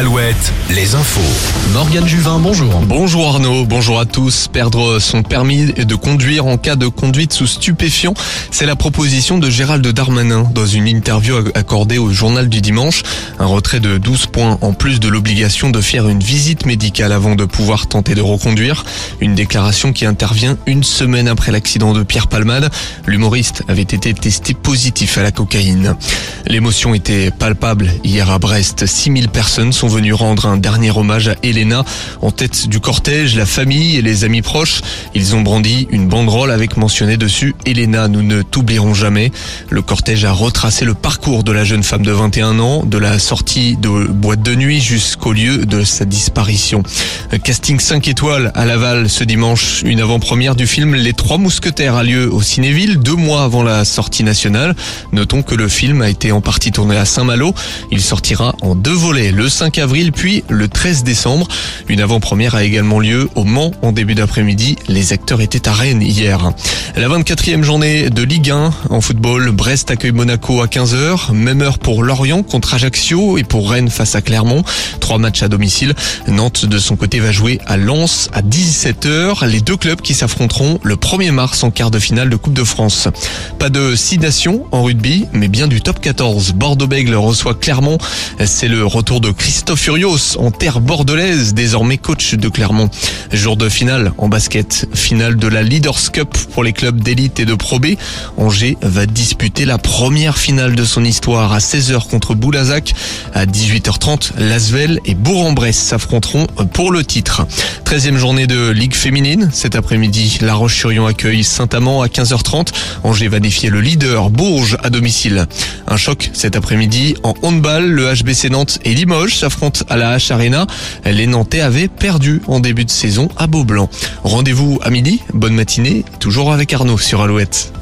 Alouette, les infos. Morgane Juvin, bonjour. Bonjour Arnaud, bonjour à tous. Perdre son permis de conduire en cas de conduite sous stupéfiant, c'est la proposition de Gérald Darmanin dans une interview accordée au journal du dimanche. Un retrait de 12 points en plus de l'obligation de faire une visite médicale avant de pouvoir tenter de reconduire. Une déclaration qui intervient une semaine après l'accident de Pierre Palmade. L'humoriste avait été testé positif à la cocaïne. L'émotion était palpable hier à Brest. 6000 personnes sont venus rendre un dernier hommage à Elena. En tête du cortège, la famille et les amis proches, ils ont brandi une banderole avec mentionné dessus Elena, nous ne t'oublierons jamais. Le cortège a retracé le parcours de la jeune femme de 21 ans, de la sortie de boîte de nuit jusqu'au lieu de sa disparition. Casting 5 étoiles à Laval ce dimanche, une avant-première du film Les Trois Mousquetaires a lieu au Cinéville deux mois avant la sortie nationale. Notons que le film a été en partie tourné à Saint-Malo. Il sortira en deux volets, le 5 avril puis le 13 décembre. Une avant-première a également lieu au Mans en début d'après-midi. Les acteurs étaient à Rennes hier. La 24e journée de Ligue 1 en football, Brest accueille Monaco à 15h. Même heure pour Lorient contre Ajaccio et pour Rennes face à Clermont. Trois matchs à domicile. Nantes de son côté va jouer à Lens à 17h. Les deux clubs qui s'affronteront le 1er mars en quart de finale de Coupe de France. Pas de 6 nations en rugby, mais bien du top 14. Bordeaux-Bègle reçoit Clermont. C'est le retour de Christophe Furios en terre bordelaise, désormais coach de Clermont. Jour de finale en basket, finale de la Leaders Cup pour les clubs d'élite et de Pro B. Angers va disputer la première finale de son histoire à 16h contre Boulazac. À 18h30, Lasvel et Bourg-en-Bresse s'affronteront pour le titre. 13e journée de Ligue féminine. Cet après-midi, La Roche-sur-Yon accueille Saint-Amand à 15h30. Angers va défier le leader Bourges à domicile. Un choc cet après-midi en handball. Le HBC Nantes et Limoges s'affrontent à la H Arena. Les Nantais avaient perdu en début de saison à Beaublanc. Rendez-vous à midi. Bonne matinée. Toujours avec Arnaud sur Alouette.